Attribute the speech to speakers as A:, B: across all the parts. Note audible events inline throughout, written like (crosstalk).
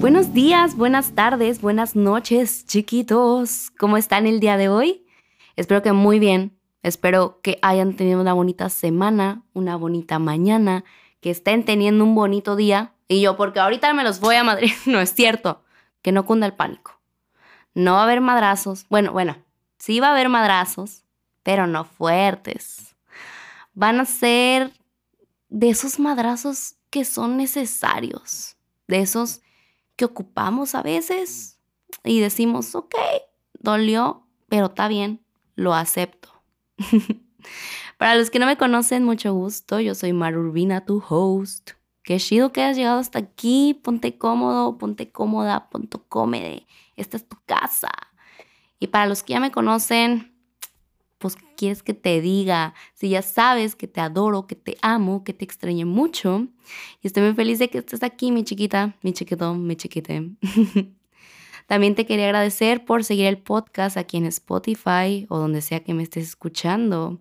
A: Buenos días, buenas tardes, buenas noches, chiquitos. ¿Cómo están el día de hoy? Espero que muy bien. Espero que hayan tenido una bonita semana, una bonita mañana, que estén teniendo un bonito día. Y yo, porque ahorita me los voy a Madrid, (laughs) no es cierto. Que no cunda el pánico. No va a haber madrazos. Bueno, bueno, sí va a haber madrazos, pero no fuertes. Van a ser de esos madrazos que son necesarios, de esos que ocupamos a veces y decimos, ok, dolió, pero está bien, lo acepto. (laughs) Para los que no me conocen, mucho gusto, yo soy Marurbina, tu host. Qué chido que hayas llegado hasta aquí, ponte cómodo, ponte cómoda, ponte cómede, esta es tu casa. Y para los que ya me conocen, pues quieres que te diga, si ya sabes que te adoro, que te amo, que te extrañé mucho. Y estoy muy feliz de que estés aquí, mi chiquita, mi chiquitón, mi chiquite. (laughs) También te quería agradecer por seguir el podcast aquí en Spotify o donde sea que me estés escuchando.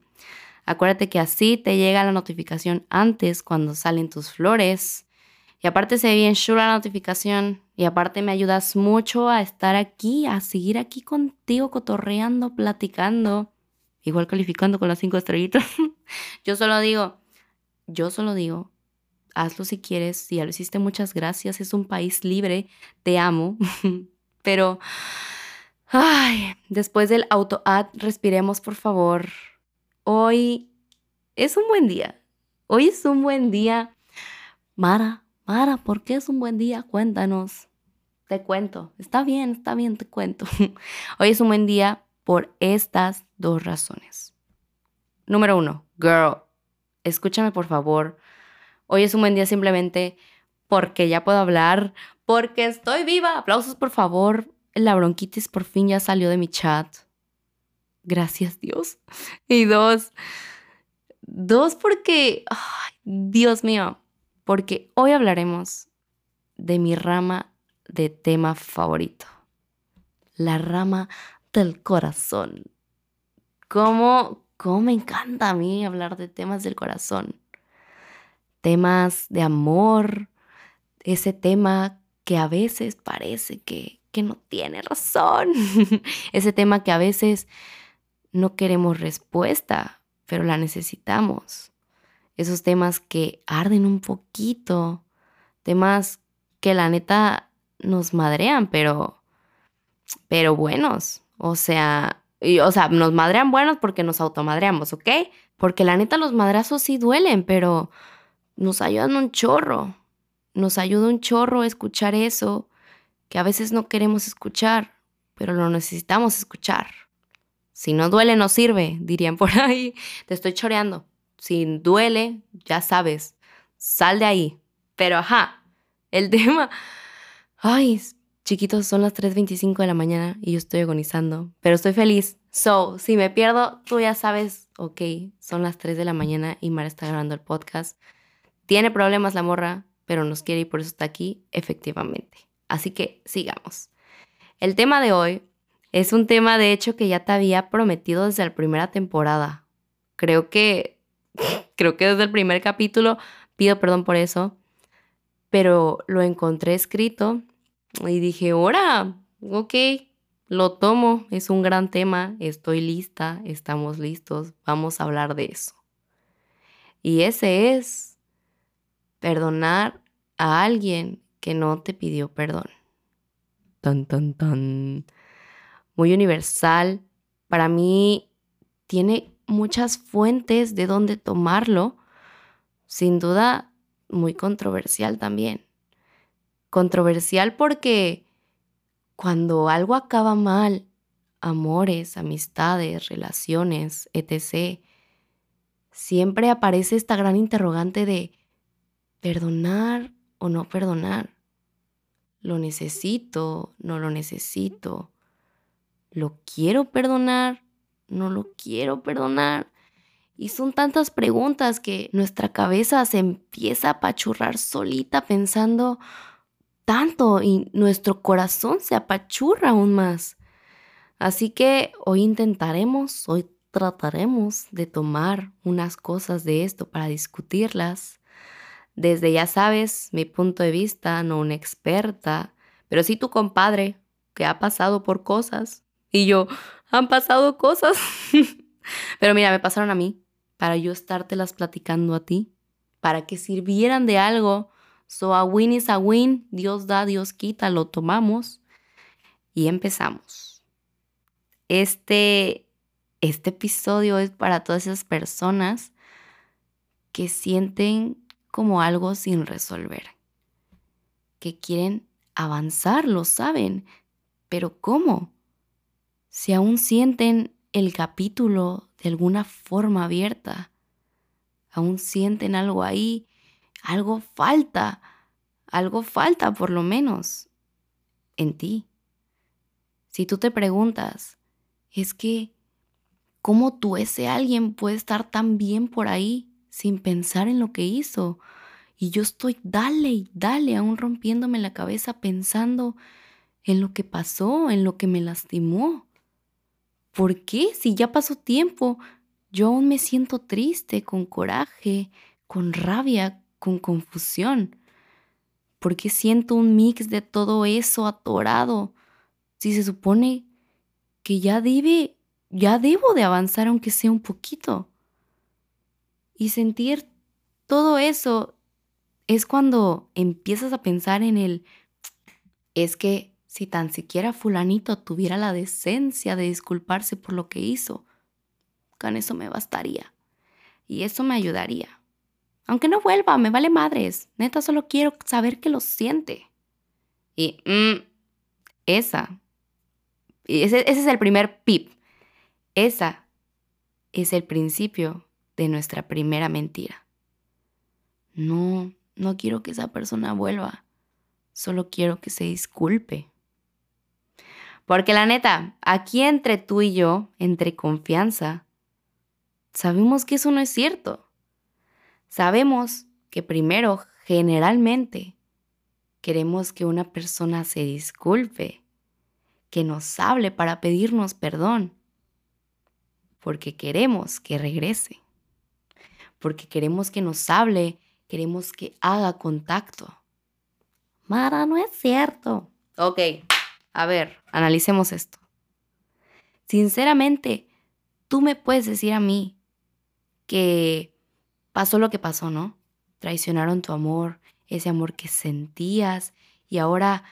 A: Acuérdate que así te llega la notificación antes cuando salen tus flores. Y aparte se ve bien chula la notificación. Y aparte me ayudas mucho a estar aquí, a seguir aquí contigo, cotorreando, platicando igual calificando con las cinco estrellitas. (laughs) yo solo digo, yo solo digo, hazlo si quieres, si ya lo hiciste, muchas gracias, es un país libre, te amo, (laughs) pero, ay, después del auto-ad, respiremos por favor. Hoy es un buen día, hoy es un buen día. Mara, Mara, ¿por qué es un buen día? Cuéntanos. Te cuento. Está bien, está bien, te cuento. (laughs) Hoy es un buen día por estas dos razones. Número uno, girl, escúchame por favor. Hoy es un buen día simplemente porque ya puedo hablar, porque estoy viva. Aplausos por favor. La bronquitis por fin ya salió de mi chat. Gracias Dios. Y dos, dos porque, Dios mío, porque hoy hablaremos de mi rama de tema favorito. La rama del corazón. ¿Cómo, ¿Cómo me encanta a mí hablar de temas del corazón? Temas de amor, ese tema que a veces parece que, que no tiene razón, (laughs) ese tema que a veces no queremos respuesta, pero la necesitamos. Esos temas que arden un poquito, temas que la neta nos madrean, pero, pero buenos. O sea, y, o sea, nos madrean buenos porque nos automadreamos, ¿ok? Porque la neta los madrazos sí duelen, pero nos ayudan un chorro. Nos ayuda un chorro escuchar eso que a veces no queremos escuchar, pero lo necesitamos escuchar. Si no duele, no sirve, dirían por (laughs) ahí. Te estoy choreando. Si duele, ya sabes, sal de ahí. Pero ajá, el (laughs) tema... Ay, Chiquitos, son las 3.25 de la mañana y yo estoy agonizando, pero estoy feliz. So, si me pierdo, tú ya sabes, ok, son las 3 de la mañana y Mara está grabando el podcast. Tiene problemas la morra, pero nos quiere y por eso está aquí, efectivamente. Así que sigamos. El tema de hoy es un tema, de hecho, que ya te había prometido desde la primera temporada. Creo que, (laughs) creo que desde el primer capítulo, pido perdón por eso, pero lo encontré escrito y dije, ahora, ok, lo tomo, es un gran tema, estoy lista, estamos listos, vamos a hablar de eso. Y ese es perdonar a alguien que no te pidió perdón. Tan, tan, tan. Muy universal. Para mí tiene muchas fuentes de dónde tomarlo. Sin duda, muy controversial también controversial porque cuando algo acaba mal, amores, amistades, relaciones, etc., siempre aparece esta gran interrogante de perdonar o no perdonar. ¿Lo necesito? ¿No lo necesito? ¿Lo quiero perdonar? ¿No lo quiero perdonar? Y son tantas preguntas que nuestra cabeza se empieza a apachurrar solita pensando, y nuestro corazón se apachurra aún más. Así que hoy intentaremos, hoy trataremos de tomar unas cosas de esto para discutirlas. Desde, ya sabes, mi punto de vista, no una experta, pero sí tu compadre, que ha pasado por cosas. Y yo, han pasado cosas. (laughs) pero mira, me pasaron a mí, para yo estártelas platicando a ti, para que sirvieran de algo. So a win is a win, Dios da, Dios quita, lo tomamos y empezamos. Este este episodio es para todas esas personas que sienten como algo sin resolver, que quieren avanzar, lo saben, pero ¿cómo? Si aún sienten el capítulo de alguna forma abierta, aún sienten algo ahí, algo falta, algo falta por lo menos en ti. Si tú te preguntas, es que ¿Cómo tú, ese alguien, puede estar tan bien por ahí sin pensar en lo que hizo? Y yo estoy, dale y dale, aún rompiéndome la cabeza pensando en lo que pasó, en lo que me lastimó. ¿Por qué? Si ya pasó tiempo, yo aún me siento triste, con coraje, con rabia, con confusión. ¿Por qué siento un mix de todo eso atorado? Si se supone que ya debe ya debo de avanzar aunque sea un poquito. Y sentir todo eso es cuando empiezas a pensar en el, es que si tan siquiera fulanito tuviera la decencia de disculparse por lo que hizo, con eso me bastaría. Y eso me ayudaría. Aunque no vuelva, me vale madres. Neta, solo quiero saber que lo siente. Y mm, esa, ese, ese es el primer pip. Esa es el principio de nuestra primera mentira. No, no quiero que esa persona vuelva. Solo quiero que se disculpe. Porque la neta, aquí entre tú y yo, entre confianza, sabemos que eso no es cierto. Sabemos que primero, generalmente, queremos que una persona se disculpe, que nos hable para pedirnos perdón porque queremos que regrese, porque queremos que nos hable, queremos que haga contacto. Mara, no es cierto. Ok, a ver, analicemos esto. Sinceramente, tú me puedes decir a mí que pasó lo que pasó, ¿no? Traicionaron tu amor, ese amor que sentías y ahora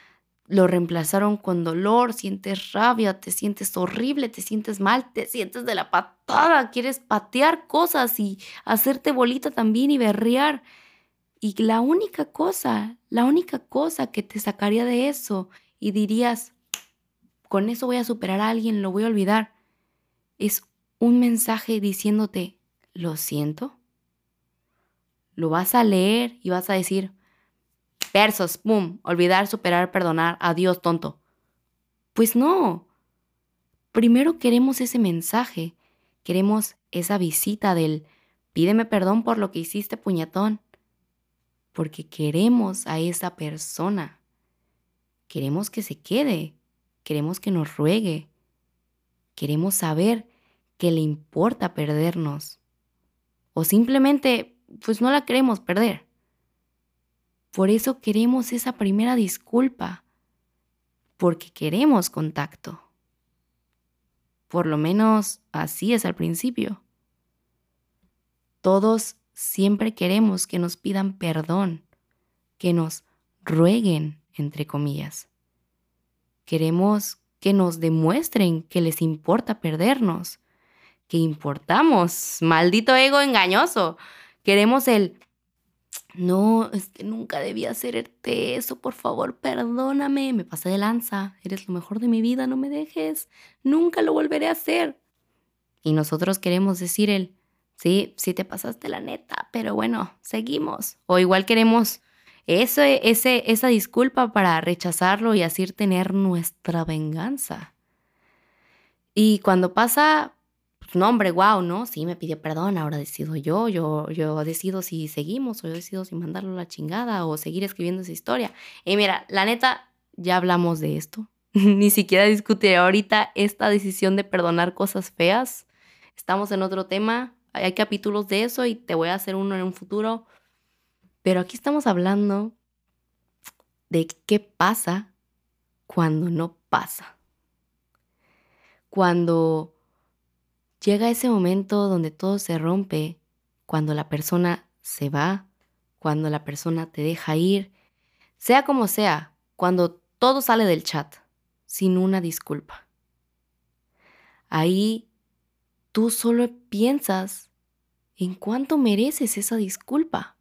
A: lo reemplazaron con dolor, sientes rabia, te sientes horrible, te sientes mal, te sientes de la patada, quieres patear cosas y hacerte bolita también y berrear. Y la única cosa, la única cosa que te sacaría de eso y dirías, con eso voy a superar a alguien, lo voy a olvidar, es un mensaje diciéndote, lo siento. Lo vas a leer y vas a decir, Versos, pum, olvidar, superar, perdonar, adiós, tonto. Pues no. Primero queremos ese mensaje, queremos esa visita del pídeme perdón por lo que hiciste, puñetón. Porque queremos a esa persona. Queremos que se quede, queremos que nos ruegue. Queremos saber que le importa perdernos. O simplemente, pues no la queremos perder. Por eso queremos esa primera disculpa, porque queremos contacto. Por lo menos así es al principio. Todos siempre queremos que nos pidan perdón, que nos rueguen, entre comillas. Queremos que nos demuestren que les importa perdernos, que importamos, maldito ego engañoso. Queremos el no, es que nunca debía hacerte eso, por favor, perdóname, me pasé de lanza, eres lo mejor de mi vida, no me dejes, nunca lo volveré a hacer. Y nosotros queremos decir el, sí, sí te pasaste la neta, pero bueno, seguimos. O igual queremos ese, ese, esa disculpa para rechazarlo y así tener nuestra venganza. Y cuando pasa no, hombre, wow, ¿no? Sí, me pidió perdón, ahora decido yo, yo, yo decido si seguimos o yo decido si mandarlo a la chingada o seguir escribiendo esa historia. Y mira, la neta, ya hablamos de esto. (laughs) Ni siquiera discutiré ahorita esta decisión de perdonar cosas feas. estamos en otro tema, hay capítulos de eso y te voy a hacer uno en un futuro, pero aquí estamos hablando de qué pasa cuando no pasa. Cuando llega ese momento donde todo se rompe, cuando la persona se va, cuando la persona te deja ir, sea como sea, cuando todo sale del chat sin una disculpa. Ahí tú solo piensas en cuánto mereces esa disculpa.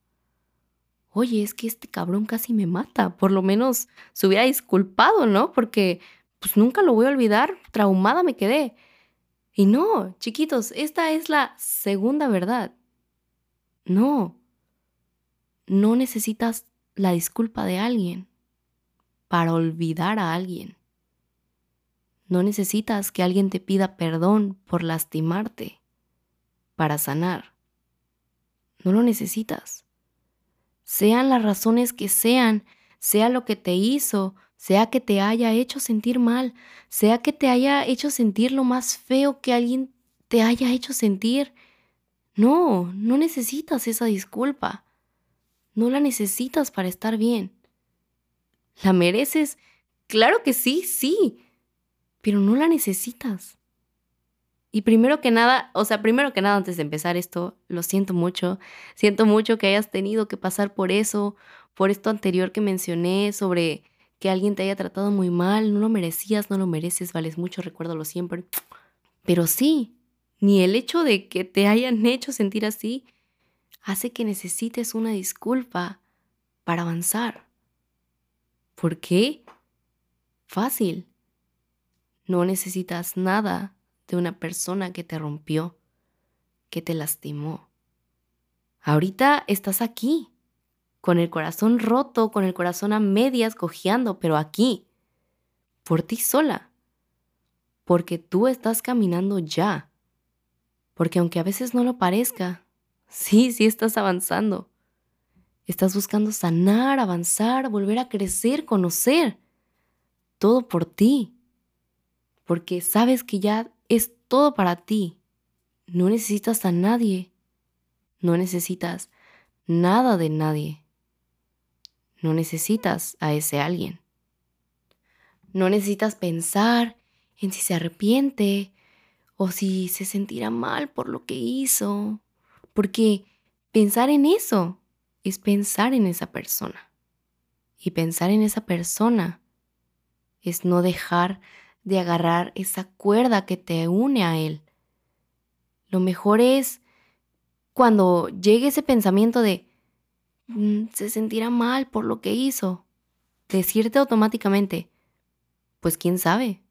A: Oye, es que este cabrón casi me mata. Por lo menos se hubiera disculpado, ¿no? Porque pues nunca lo voy a olvidar. Traumada me quedé. Y no, chiquitos, esta es la segunda verdad. No. No necesitas la disculpa de alguien para olvidar a alguien. No necesitas que alguien te pida perdón por lastimarte para sanar. No lo necesitas. Sean las razones que sean, sea lo que te hizo, sea que te haya hecho sentir mal, sea que te haya hecho sentir lo más feo que alguien te haya hecho sentir. No, no necesitas esa disculpa. No la necesitas para estar bien. ¿La mereces? Claro que sí, sí pero no la necesitas. Y primero que nada, o sea, primero que nada, antes de empezar esto, lo siento mucho. Siento mucho que hayas tenido que pasar por eso, por esto anterior que mencioné sobre que alguien te haya tratado muy mal, no lo merecías, no lo mereces, vales mucho, recuérdalo siempre. Pero sí, ni el hecho de que te hayan hecho sentir así hace que necesites una disculpa para avanzar. ¿Por qué? Fácil. No necesitas nada de una persona que te rompió, que te lastimó. Ahorita estás aquí, con el corazón roto, con el corazón a medias cojeando, pero aquí, por ti sola, porque tú estás caminando ya, porque aunque a veces no lo parezca, sí, sí estás avanzando. Estás buscando sanar, avanzar, volver a crecer, conocer. Todo por ti porque sabes que ya es todo para ti. No necesitas a nadie. No necesitas nada de nadie. No necesitas a ese alguien. No necesitas pensar en si se arrepiente o si se sentirá mal por lo que hizo, porque pensar en eso es pensar en esa persona. Y pensar en esa persona es no dejar de agarrar esa cuerda que te une a Él. Lo mejor es cuando llegue ese pensamiento de se sentirá mal por lo que hizo, decirte automáticamente, pues quién sabe,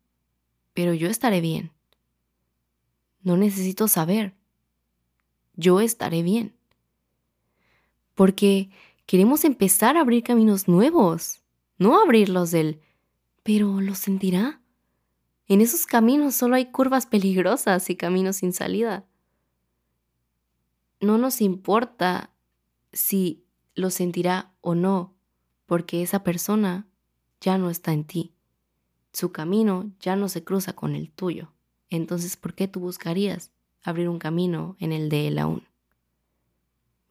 A: pero yo estaré bien. No necesito saber, yo estaré bien. Porque queremos empezar a abrir caminos nuevos, no abrirlos del, pero lo sentirá. En esos caminos solo hay curvas peligrosas y caminos sin salida. No nos importa si lo sentirá o no, porque esa persona ya no está en ti. Su camino ya no se cruza con el tuyo. Entonces, ¿por qué tú buscarías abrir un camino en el de él aún?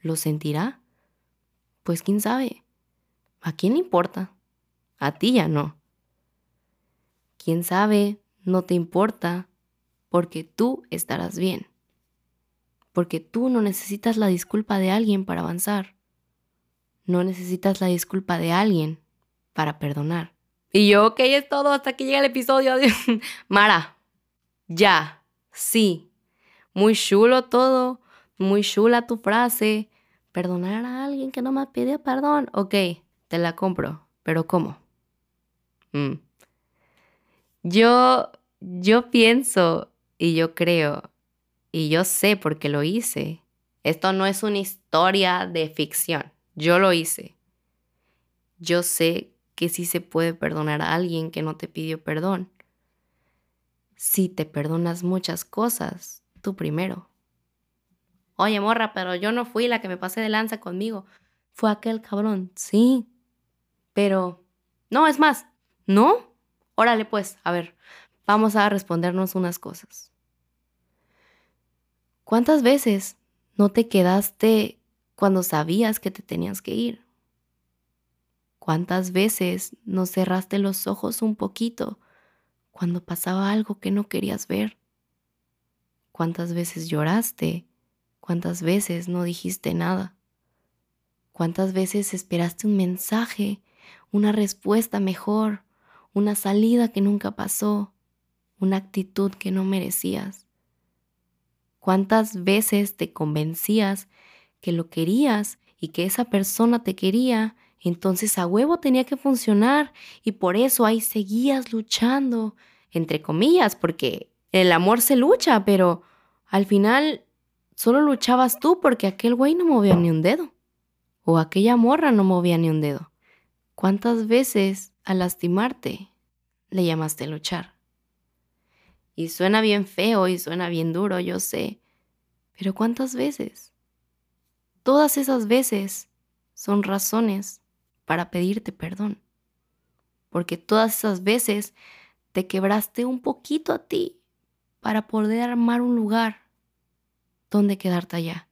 A: ¿Lo sentirá? Pues quién sabe. ¿A quién le importa? A ti ya no. ¿Quién sabe no te importa porque tú estarás bien. Porque tú no necesitas la disculpa de alguien para avanzar. No necesitas la disculpa de alguien para perdonar. Y yo, ok, es todo hasta que llega el episodio. (laughs) Mara, ya, sí. Muy chulo todo, muy chula tu frase. Perdonar a alguien que no me pide perdón. Ok, te la compro, pero ¿cómo? Mm. Yo, yo pienso y yo creo y yo sé porque lo hice. Esto no es una historia de ficción. Yo lo hice. Yo sé que sí se puede perdonar a alguien que no te pidió perdón. Si te perdonas muchas cosas, tú primero. Oye, morra, pero yo no fui la que me pasé de lanza conmigo. Fue aquel cabrón. Sí. Pero... No, es más. ¿No? Órale pues, a ver, vamos a respondernos unas cosas. ¿Cuántas veces no te quedaste cuando sabías que te tenías que ir? ¿Cuántas veces no cerraste los ojos un poquito cuando pasaba algo que no querías ver? ¿Cuántas veces lloraste? ¿Cuántas veces no dijiste nada? ¿Cuántas veces esperaste un mensaje, una respuesta mejor, una salida que nunca pasó, una actitud que no merecías? ¿Cuántas veces te convencías que lo querías y que esa persona te quería? Entonces a huevo tenía que funcionar y por eso ahí seguías luchando, entre comillas, porque el amor se lucha, pero al final solo luchabas tú porque aquel güey no movía ni un dedo o aquella morra no movía ni un dedo. ¿Cuántas veces al lastimarte le llamaste luchar? Y suena bien feo y suena bien duro, yo sé, pero ¿cuántas veces? Todas esas veces son razones para pedirte perdón, porque todas esas veces te quebraste un poquito a ti para poder armar un lugar donde quedarte allá.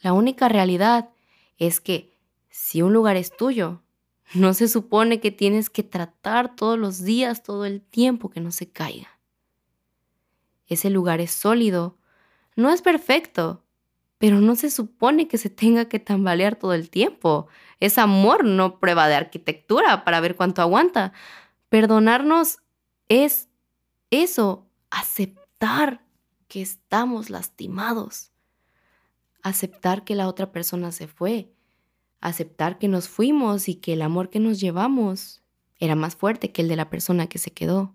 A: La única realidad es que si un lugar es tuyo, (laughs) no se supone que tienes que tratar todos los días, todo el tiempo que no se caiga. Ese lugar es sólido, no es perfecto, pero no se supone que se tenga que tambalear todo el tiempo. Es amor, no prueba de arquitectura para ver cuánto aguanta. Perdonarnos es eso, aceptar que estamos lastimados aceptar que la otra persona se fue, aceptar que nos fuimos y que el amor que nos llevamos era más fuerte que el de la persona que se quedó.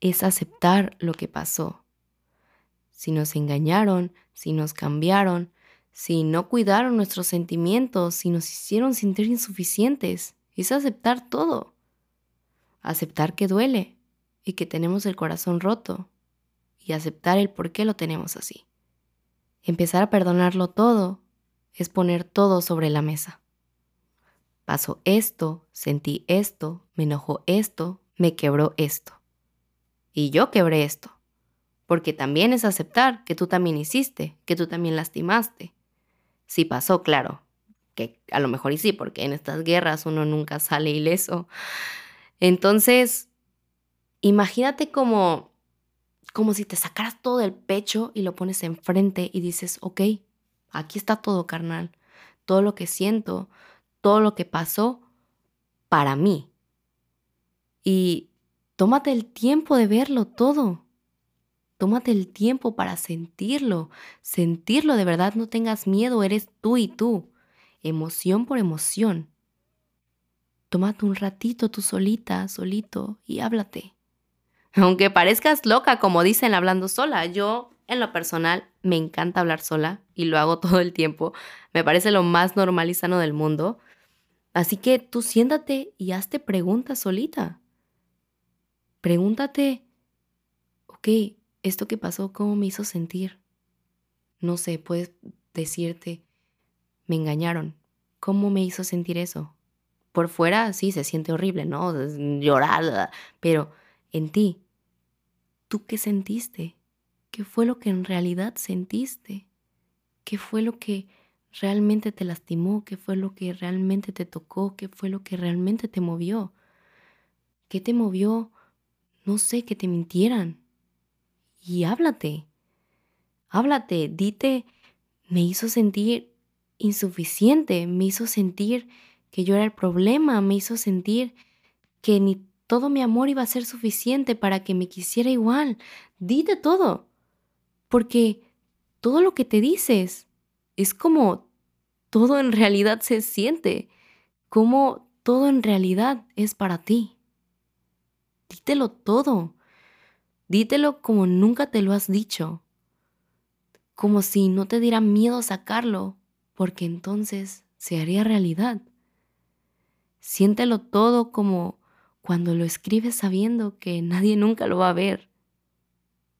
A: Es aceptar lo que pasó. Si nos engañaron, si nos cambiaron, si no cuidaron nuestros sentimientos, si nos hicieron sentir insuficientes, es aceptar todo. Aceptar que duele y que tenemos el corazón roto y aceptar el por qué lo tenemos así. Empezar a perdonarlo todo es poner todo sobre la mesa. Pasó esto, sentí esto, me enojó esto, me quebró esto. Y yo quebré esto. Porque también es aceptar que tú también hiciste, que tú también lastimaste. Sí pasó, claro. Que a lo mejor y sí, porque en estas guerras uno nunca sale ileso. Entonces, imagínate como como si te sacaras todo del pecho y lo pones enfrente y dices, ok, aquí está todo, carnal. Todo lo que siento, todo lo que pasó para mí. Y tómate el tiempo de verlo todo. Tómate el tiempo para sentirlo. Sentirlo de verdad, no tengas miedo, eres tú y tú. Emoción por emoción. Tómate un ratito tú solita, solito y háblate. (laughs) Aunque parezcas loca, como dicen hablando sola, yo en lo personal me encanta hablar sola y lo hago (laughs) todo el tiempo. Me parece lo más normal y sano del mundo. Así que tú siéntate y hazte preguntas solita. Pregúntate, ok, esto que pasó, ¿cómo me hizo sentir? No sé, puedes decirte, me engañaron. ¿Cómo me hizo sentir eso? Por fuera sí se siente horrible, ¿no? Llorar, pero en ti. ¿Tú qué sentiste? ¿Qué fue lo que en realidad sentiste? ¿Qué fue lo que realmente te lastimó? ¿Qué fue lo que realmente te tocó? ¿Qué fue lo que realmente te movió? ¿Qué te movió? No sé, que te mintieran. Y háblate. Háblate, dite, me hizo sentir insuficiente, me hizo sentir que yo era el problema, me hizo sentir que ni todo mi amor iba a ser suficiente para que me quisiera igual. Dite todo, porque todo lo que te dices es como todo en realidad se siente, como todo en realidad es para ti. Dítelo todo. Dítelo como nunca te lo has dicho. Como si no te diera miedo sacarlo, porque entonces se haría realidad. Siéntelo todo como cuando lo escribes sabiendo que nadie nunca lo va a ver.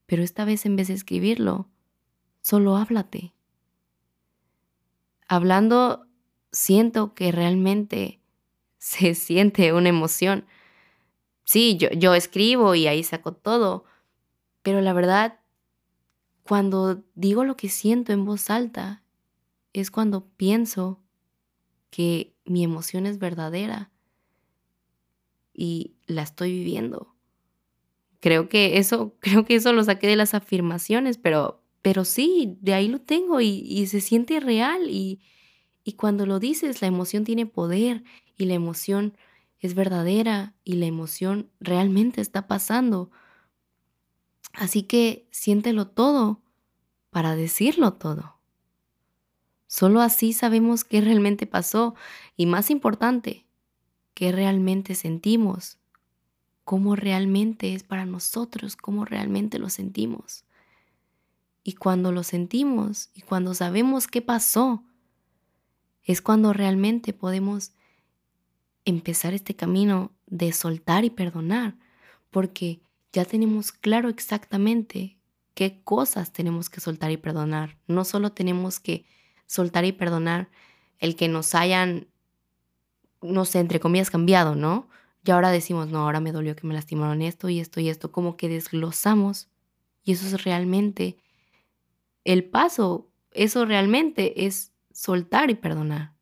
A: Pero esta vez en vez de escribirlo, solo háblate. Hablando, siento que realmente se siente una emoción. Sí, yo, yo escribo y ahí saco todo, pero la verdad, cuando digo lo que siento en voz alta, es cuando pienso que mi emoción es verdadera y la estoy viviendo. Creo que eso, (laughs) creo que eso lo saqué de las afirmaciones, pero, pero sí, de ahí lo tengo y, y se siente real y, y cuando lo dices, la emoción tiene poder y la emoción es verdadera y la emoción realmente está pasando. Así que siéntelo todo para decirlo todo. Solo así sabemos qué realmente pasó y más importante, qué realmente sentimos, cómo realmente es para nosotros, cómo realmente lo sentimos. Y cuando lo sentimos y cuando sabemos qué pasó, es cuando realmente podemos empezar este camino de soltar y perdonar, porque ya tenemos claro exactamente qué cosas tenemos que soltar y perdonar. No solo tenemos que soltar y perdonar el que nos hayan, no sé, entre comillas, cambiado, ¿no? Y ahora decimos, no, ahora me dolió que me lastimaron esto y esto y esto, como que desglosamos. Y eso es realmente el paso, eso realmente es soltar y perdonar.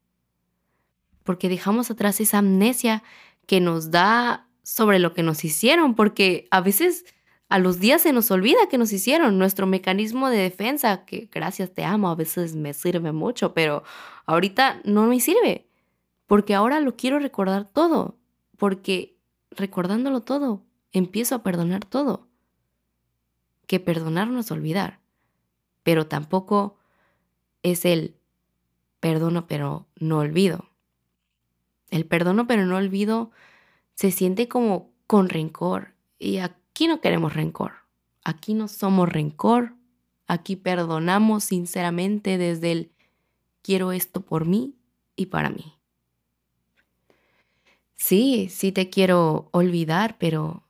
A: Porque dejamos atrás esa amnesia que nos da sobre lo que nos hicieron, porque a veces a los días se nos olvida que nos hicieron. Nuestro mecanismo de defensa, que gracias te amo, a veces me sirve mucho, pero ahorita no me sirve, porque ahora lo quiero recordar todo, porque recordándolo todo, empiezo a perdonar todo. Que perdonar no es olvidar, pero tampoco es el perdono pero no olvido. El perdono pero no olvido se siente como con rencor y aquí no queremos rencor. Aquí no somos rencor. Aquí perdonamos sinceramente desde el quiero esto por mí y para mí. Sí, sí te quiero olvidar, pero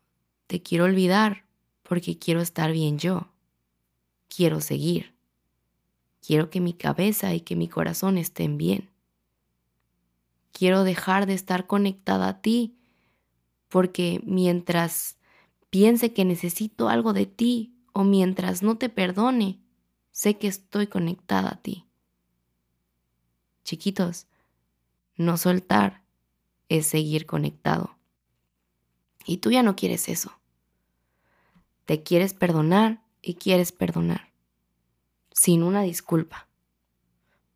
A: te quiero olvidar porque quiero estar bien yo. Quiero seguir. Quiero que mi cabeza y que mi corazón estén bien. Quiero dejar de estar conectada a ti porque mientras piense que necesito algo de ti o mientras no te perdone, sé que estoy conectada a ti. Chiquitos, no soltar es seguir conectado. Y tú ya no quieres eso. Te quieres perdonar y quieres perdonar, sin una disculpa,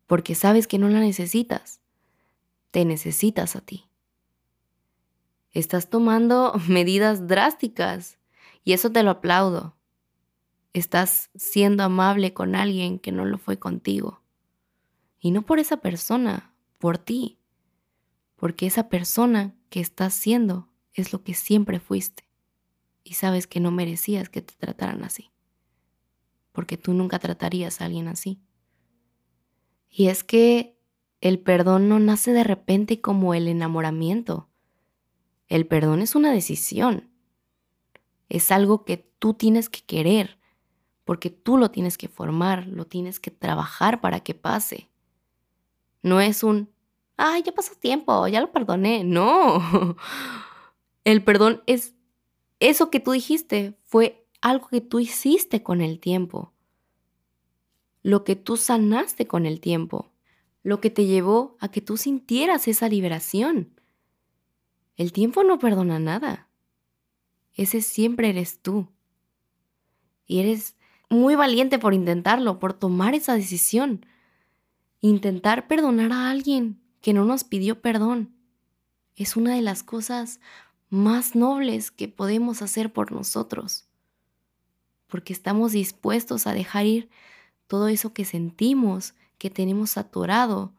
A: porque sabes que no la necesitas, te necesitas a ti. Estás tomando (laughs) medidas drásticas y eso te lo aplaudo. Estás siendo amable con alguien que no lo fue contigo. Y no por esa persona, por ti. Porque esa persona que estás siendo es lo que siempre fuiste. Y sabes que no merecías que te trataran así. Porque tú nunca tratarías a alguien así. Y es que el perdón no nace de repente como el enamoramiento el perdón es una decisión. Es algo que tú tienes que querer, porque tú lo tienes que formar, lo tienes que trabajar para que pase. No es un, ay, ya pasó tiempo, ya lo perdoné. No. (laughs) El perdón es eso que tú dijiste, fue algo que tú hiciste con el tiempo. Lo que tú sanaste con el tiempo. Lo que te llevó a que tú sintieras esa liberación. El tiempo no perdona nada. Ese siempre eres tú. Y eres muy valiente por intentarlo, por tomar esa decisión. Intentar perdonar a alguien que no nos pidió perdón es una de las cosas más nobles que podemos hacer por nosotros. Porque estamos dispuestos a dejar ir todo eso que sentimos, que tenemos atorado,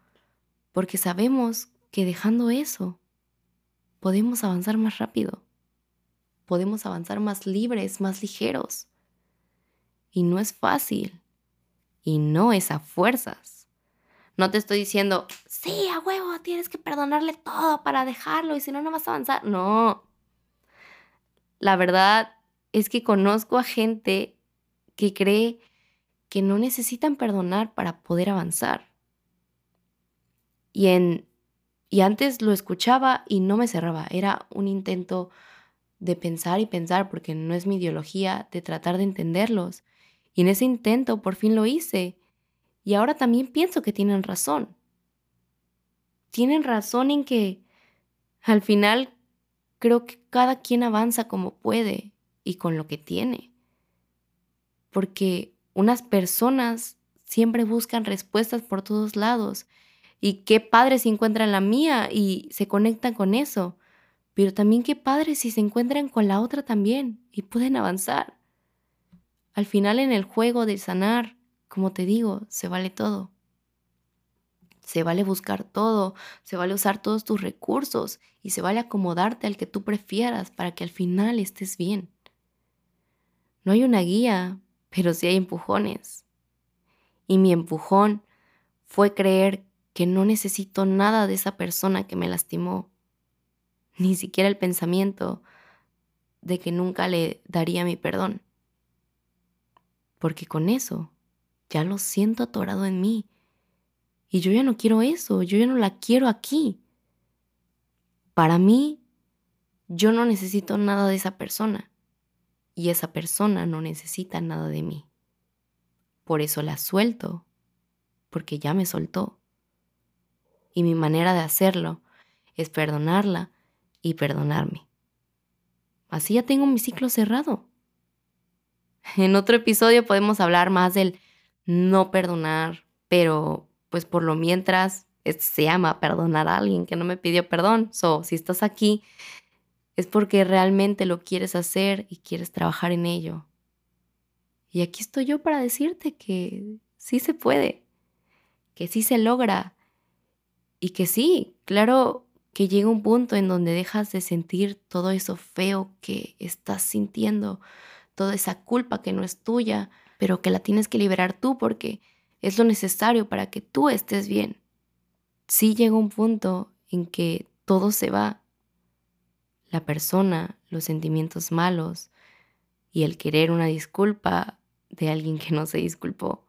A: porque sabemos que dejando eso podemos avanzar más rápido, podemos avanzar más libres, más ligeros. Y no es fácil, y no es a fuerzas. No te estoy diciendo, sí, a huevo, tienes que perdonarle todo para dejarlo y si no, no vas a avanzar. No. La verdad es que conozco a gente que cree que no necesitan perdonar para poder avanzar. Y en y antes lo escuchaba y no me cerraba. Era un intento de pensar y pensar, porque no es mi ideología, de tratar de entenderlos. Y en ese intento por fin lo hice. Y ahora también pienso que tienen razón. Tienen razón en que al final creo que cada quien avanza como puede y con lo que tiene. Porque unas personas siempre buscan respuestas por todos lados. Y qué padre si encuentran la mía y se conectan con eso. Pero también qué padre si se encuentran con la otra también y pueden avanzar. Al final en el juego de sanar, como te digo, se vale todo. Se vale buscar todo, se vale usar todos tus recursos y se vale acomodarte al que tú prefieras para que al final estés bien. No hay una guía, pero sí hay empujones. Y mi empujón fue creer que no necesito nada de esa persona que me lastimó, ni siquiera el pensamiento de que nunca le daría mi perdón. Porque con eso ya lo siento atorado en mí. Y yo ya no quiero eso, yo ya no la quiero aquí. Para mí, yo no necesito nada de esa persona. Y esa persona no necesita nada de mí. Por eso la suelto, porque ya me soltó. Y mi manera de hacerlo es perdonarla y perdonarme. Así ya tengo mi ciclo cerrado. En otro episodio podemos hablar más del no perdonar, pero pues por lo mientras se llama perdonar a alguien que no me pidió perdón. So, si estás aquí, es porque realmente lo quieres hacer y quieres trabajar en ello. Y aquí estoy yo para decirte que sí se puede, que sí se logra y que sí, claro, que llega un punto en donde dejas de sentir todo eso feo que estás sintiendo, toda esa culpa que no es tuya, pero que la tienes que liberar tú porque es lo necesario para que tú estés bien. Sí llega un punto en que todo se va. La persona, los sentimientos malos y el querer una disculpa de alguien que no se disculpó.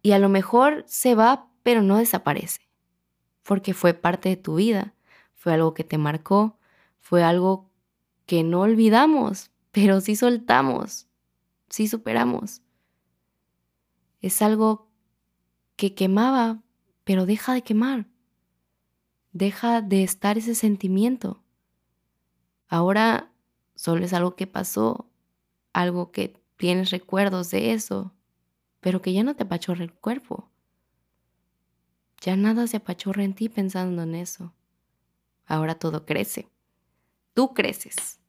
A: Y a lo mejor se va, pero no desaparece porque fue parte de tu vida, fue algo que te marcó, fue algo que no olvidamos, (laughs) pero sí soltamos, sí superamos. Es algo que quemaba, pero deja de quemar. Deja de estar ese sentimiento. Ahora solo es algo que pasó, algo que tienes recuerdos de eso, pero que ya no te apachorra el cuerpo. Ya nada se apachurra en ti pensando en eso. Ahora todo crece. Tú creces.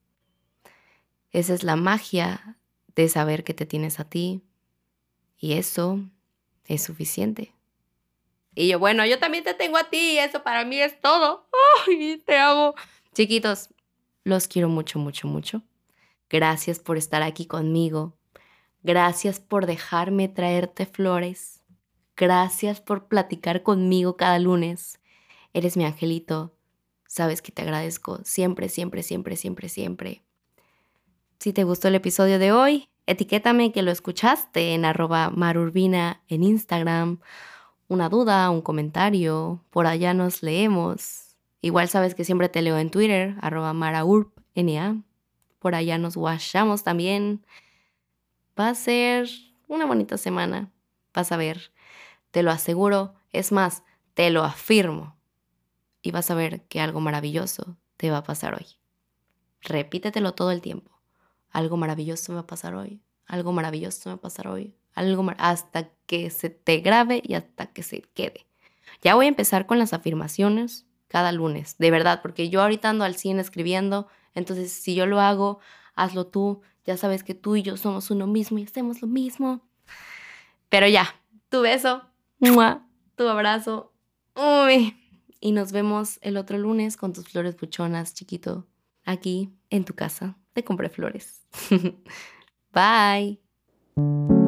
A: Esa es la magia de saber que te tienes a ti. Y eso es suficiente. Y yo, bueno, yo también te tengo a ti y eso para mí es todo. ¡Ay, te amo! Chiquitos, los quiero mucho, mucho, mucho. Gracias por estar aquí conmigo. Gracias por dejarme traerte flores. Gracias por platicar conmigo cada lunes. Eres mi angelito. Sabes que te agradezco siempre, siempre, siempre, siempre, siempre. Si te gustó el episodio de hoy, etiquétame que lo escuchaste en arroba marurbina en Instagram. Una duda, un comentario, por allá nos leemos. Igual sabes que siempre te leo en Twitter, arroba maraurp, Por allá nos guachamos también. Va a ser una bonita semana. Vas a ver te lo aseguro, es más, te lo afirmo. Y vas a ver que algo maravilloso te va a pasar hoy. Repítetelo todo el tiempo. Algo maravilloso me va a pasar hoy. Algo maravilloso me va a pasar hoy. Algo hasta que se te grabe y hasta que se quede. Ya voy a empezar con las afirmaciones cada lunes, de verdad, porque yo ahorita ando al 100 escribiendo, entonces si yo lo hago, hazlo tú, ya sabes que tú y yo somos uno mismo y hacemos lo mismo. Pero ya, tu beso, tu abrazo. Y nos vemos el otro lunes con tus flores buchonas, chiquito, aquí en tu casa. Te compré flores. (laughs) Bye.